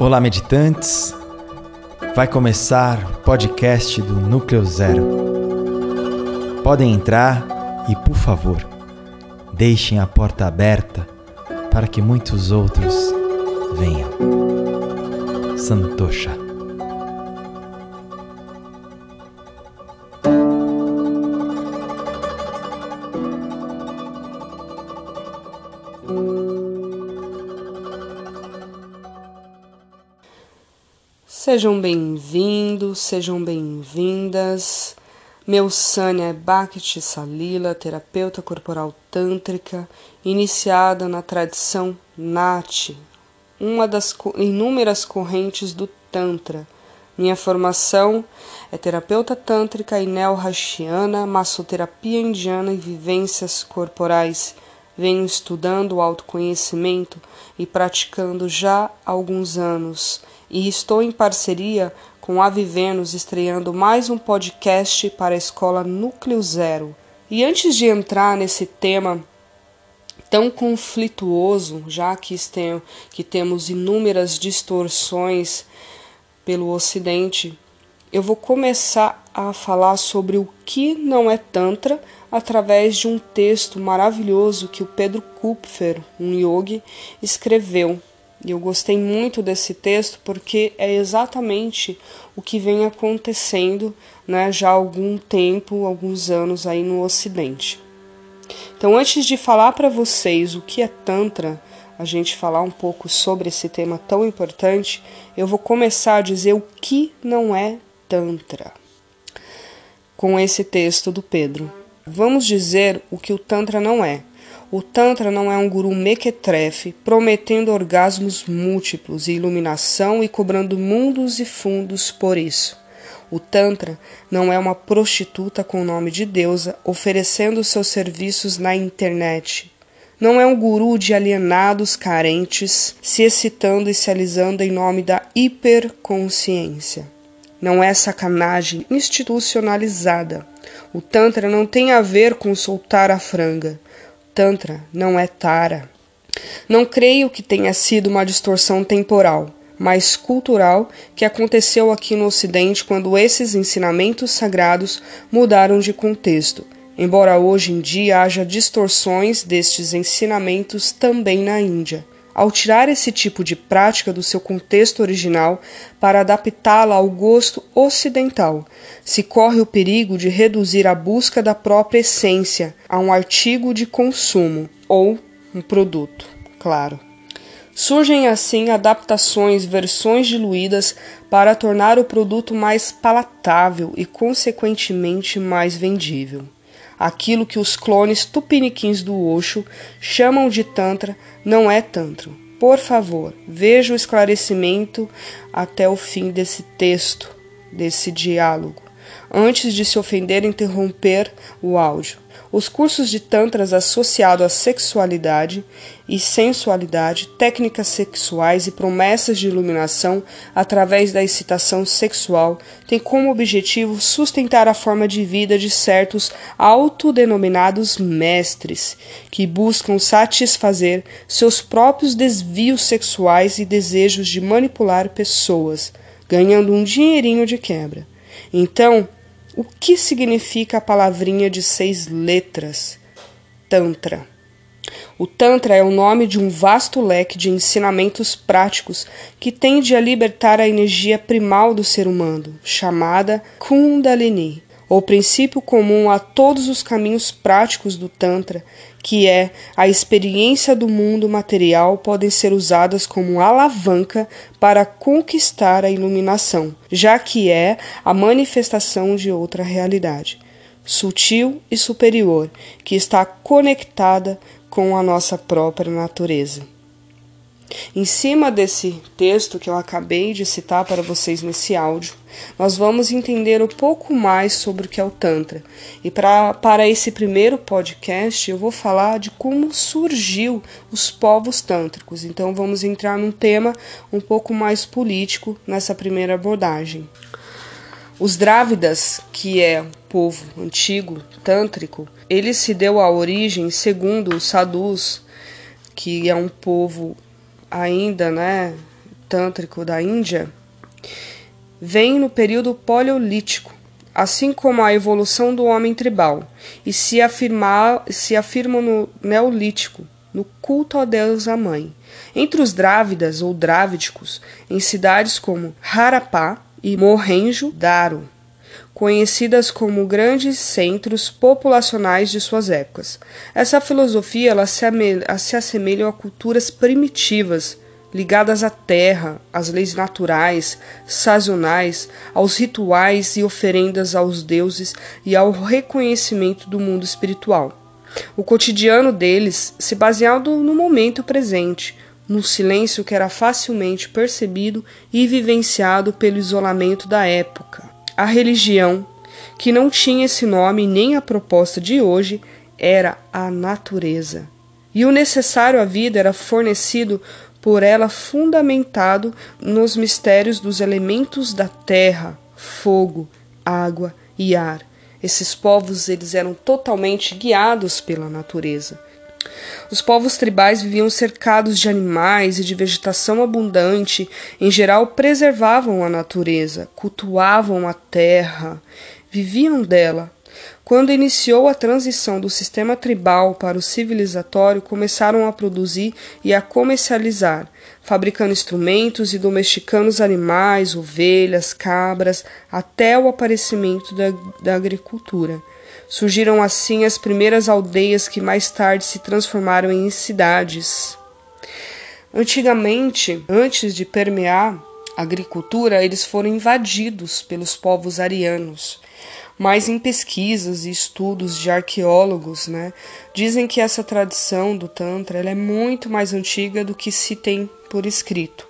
Olá, meditantes. Vai começar o podcast do Núcleo Zero. Podem entrar e, por favor, deixem a porta aberta para que muitos outros venham. Santosha. Sejam bem-vindos, sejam bem-vindas. Meu Sânia é Bhakti Salila, terapeuta corporal tântrica, iniciada na tradição Nati, uma das inúmeras correntes do Tantra. Minha formação é terapeuta tântrica e neo-hashiana, massoterapia indiana e vivências corporais. Venho estudando o autoconhecimento e praticando já há alguns anos e estou em parceria com a Vivenos estreando mais um podcast para a escola Núcleo Zero. E antes de entrar nesse tema tão conflituoso, já que, que temos inúmeras distorções pelo Ocidente, eu vou começar a falar sobre o que não é Tantra através de um texto maravilhoso que o Pedro Kupfer, um yogi, escreveu e eu gostei muito desse texto porque é exatamente o que vem acontecendo né, já há algum tempo, alguns anos aí no Ocidente. Então, antes de falar para vocês o que é Tantra, a gente falar um pouco sobre esse tema tão importante, eu vou começar a dizer o que não é Tantra com esse texto do Pedro. Vamos dizer o que o Tantra não é. O Tantra não é um guru mequetrefe prometendo orgasmos múltiplos e iluminação e cobrando mundos e fundos por isso. O Tantra não é uma prostituta com nome de deusa oferecendo seus serviços na internet. Não é um guru de alienados carentes se excitando e se alisando em nome da hiperconsciência. Não é sacanagem institucionalizada. O Tantra não tem a ver com soltar a franga. Tantra não é Tara. Não creio que tenha sido uma distorção temporal, mas cultural que aconteceu aqui no Ocidente quando esses ensinamentos sagrados mudaram de contexto, embora hoje em dia haja distorções destes ensinamentos também na Índia ao tirar esse tipo de prática do seu contexto original para adaptá-la ao gosto ocidental, se corre o perigo de reduzir a busca da própria essência a um artigo de consumo ou um produto, claro. Surgem assim adaptações, versões diluídas para tornar o produto mais palatável e, consequentemente, mais vendível. Aquilo que os clones tupiniquins do Osho chamam de Tantra não é Tantra. Por favor, veja o esclarecimento até o fim desse texto, desse diálogo, antes de se ofender e interromper o áudio. Os cursos de tantras associados à sexualidade e sensualidade, técnicas sexuais e promessas de iluminação através da excitação sexual têm como objetivo sustentar a forma de vida de certos autodenominados mestres, que buscam satisfazer seus próprios desvios sexuais e desejos de manipular pessoas, ganhando um dinheirinho de quebra. Então, o que significa a palavrinha de seis letras? Tantra. O Tantra é o nome de um vasto leque de ensinamentos práticos que tende a libertar a energia primal do ser humano, chamada Kundalini o princípio comum a todos os caminhos práticos do Tantra, que é a experiência do mundo material, podem ser usadas como alavanca para conquistar a iluminação, já que é a manifestação de outra realidade, sutil e superior, que está conectada com a nossa própria natureza. Em cima desse texto que eu acabei de citar para vocês nesse áudio, nós vamos entender um pouco mais sobre o que é o Tantra. E pra, para esse primeiro podcast, eu vou falar de como surgiu os povos tântricos. Então, vamos entrar num tema um pouco mais político nessa primeira abordagem. Os Drávidas, que é povo antigo tântrico, ele se deu a origem segundo os Sadhus, que é um povo ainda, né, tântrico da Índia vem no período paleolítico, assim como a evolução do homem tribal, e se, afirmar, se afirmam no Neolítico, no culto à deusa mãe. Entre os drávidas ou drávidicos, em cidades como Harapá e Mohenjo-Daro, conhecidas como grandes centros populacionais de suas épocas. Essa filosofia ela se, se assemelha a culturas primitivas, ligadas à terra, às leis naturais, sazonais, aos rituais e oferendas aos deuses e ao reconhecimento do mundo espiritual. O cotidiano deles se baseava no momento presente, no silêncio que era facilmente percebido e vivenciado pelo isolamento da época. A religião, que não tinha esse nome nem a proposta de hoje, era a natureza. E o necessário à vida era fornecido por ela fundamentado nos mistérios dos elementos da terra, fogo, água e ar. Esses povos eles eram totalmente guiados pela natureza. Os povos tribais viviam cercados de animais e de vegetação abundante, em geral preservavam a natureza, cultuavam a terra, viviam dela, quando iniciou a transição do sistema tribal para o civilizatório, começaram a produzir e a comercializar, fabricando instrumentos e domesticando os animais, ovelhas, cabras, até o aparecimento da, da agricultura. Surgiram assim as primeiras aldeias que mais tarde se transformaram em cidades. Antigamente, antes de permear a agricultura, eles foram invadidos pelos povos arianos mas em pesquisas e estudos de arqueólogos, né, dizem que essa tradição do Tantra é muito mais antiga do que se tem por escrito.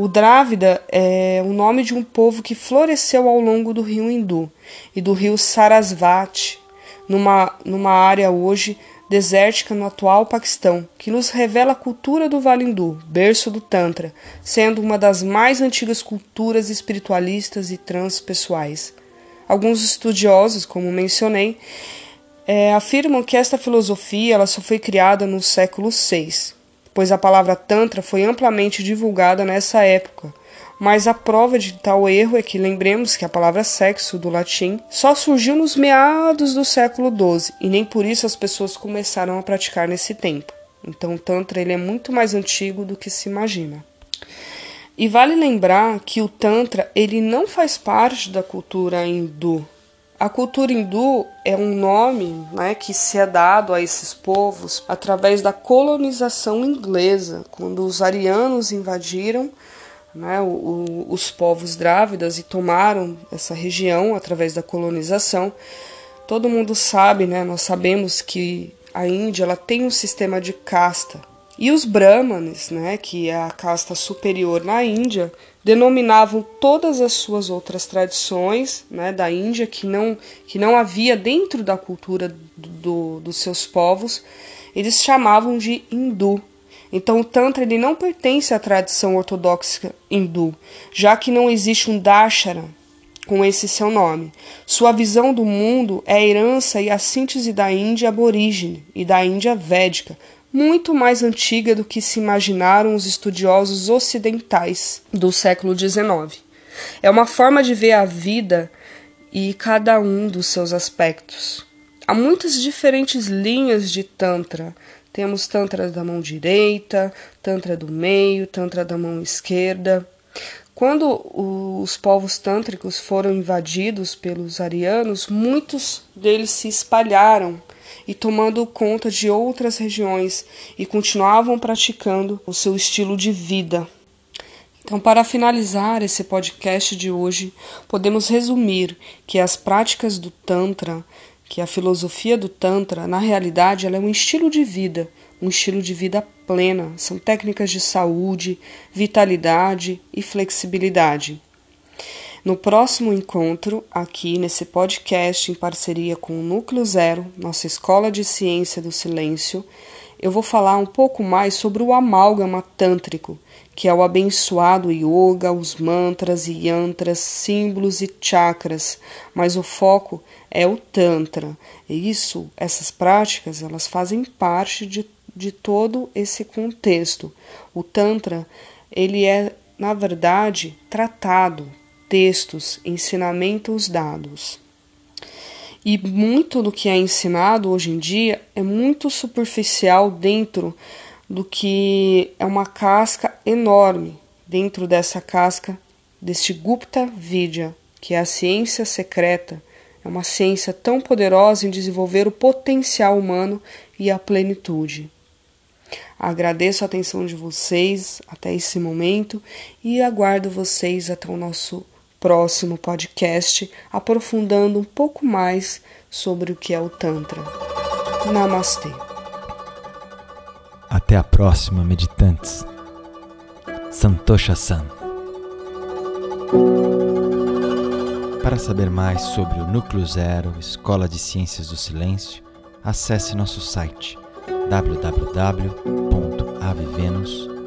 O Drávida é o nome de um povo que floresceu ao longo do rio Hindu e do rio Sarasvati, numa, numa área hoje desértica no atual Paquistão, que nos revela a cultura do Vale Hindu, berço do Tantra, sendo uma das mais antigas culturas espiritualistas e transpessoais. Alguns estudiosos, como mencionei, é, afirmam que esta filosofia ela só foi criada no século VI, pois a palavra Tantra foi amplamente divulgada nessa época. Mas a prova de tal erro é que lembremos que a palavra sexo, do latim, só surgiu nos meados do século XII e nem por isso as pessoas começaram a praticar nesse tempo. Então, o Tantra ele é muito mais antigo do que se imagina. E vale lembrar que o Tantra ele não faz parte da cultura hindu. A cultura hindu é um nome né, que se é dado a esses povos através da colonização inglesa, quando os arianos invadiram né, o, os povos drávidas e tomaram essa região através da colonização. Todo mundo sabe, né, nós sabemos que a Índia ela tem um sistema de casta, e os Brahmanes, né, que é a casta superior na Índia, denominavam todas as suas outras tradições né, da Índia que não, que não havia dentro da cultura do, dos seus povos, eles chamavam de hindu. Então o Tantra ele não pertence à tradição ortodoxa hindu, já que não existe um Dashara com esse seu nome. Sua visão do mundo é a herança e a síntese da Índia aborígene e da Índia védica, muito mais antiga do que se imaginaram os estudiosos ocidentais do século XIX. É uma forma de ver a vida e cada um dos seus aspectos. Há muitas diferentes linhas de Tantra. Temos Tantra da mão direita, Tantra do meio, Tantra da mão esquerda. Quando os povos tântricos foram invadidos pelos arianos, muitos deles se espalharam e tomando conta de outras regiões e continuavam praticando o seu estilo de vida. Então, para finalizar esse podcast de hoje, podemos resumir que as práticas do Tantra, que a filosofia do Tantra, na realidade, ela é um estilo de vida, um estilo de vida plena. São técnicas de saúde, vitalidade e flexibilidade. No próximo encontro, aqui nesse podcast, em parceria com o Núcleo Zero, nossa Escola de Ciência do Silêncio, eu vou falar um pouco mais sobre o amálgama tântrico, que é o abençoado yoga, os mantras e yantras, símbolos e chakras, mas o foco é o tantra. E isso, essas práticas, elas fazem parte de, de todo esse contexto. O tantra, ele é na verdade, tratado, textos, ensinamentos dados. E muito do que é ensinado hoje em dia é muito superficial dentro do que é uma casca enorme dentro dessa casca deste Gupta Vidya, que é a ciência secreta, é uma ciência tão poderosa em desenvolver o potencial humano e a plenitude. Agradeço a atenção de vocês até esse momento e aguardo vocês até o nosso próximo podcast, aprofundando um pouco mais sobre o que é o Tantra. Namastê. Até a próxima, meditantes. Santosha-san. Para saber mais sobre o Núcleo Zero, Escola de Ciências do Silêncio, acesse nosso site www.avevenus.com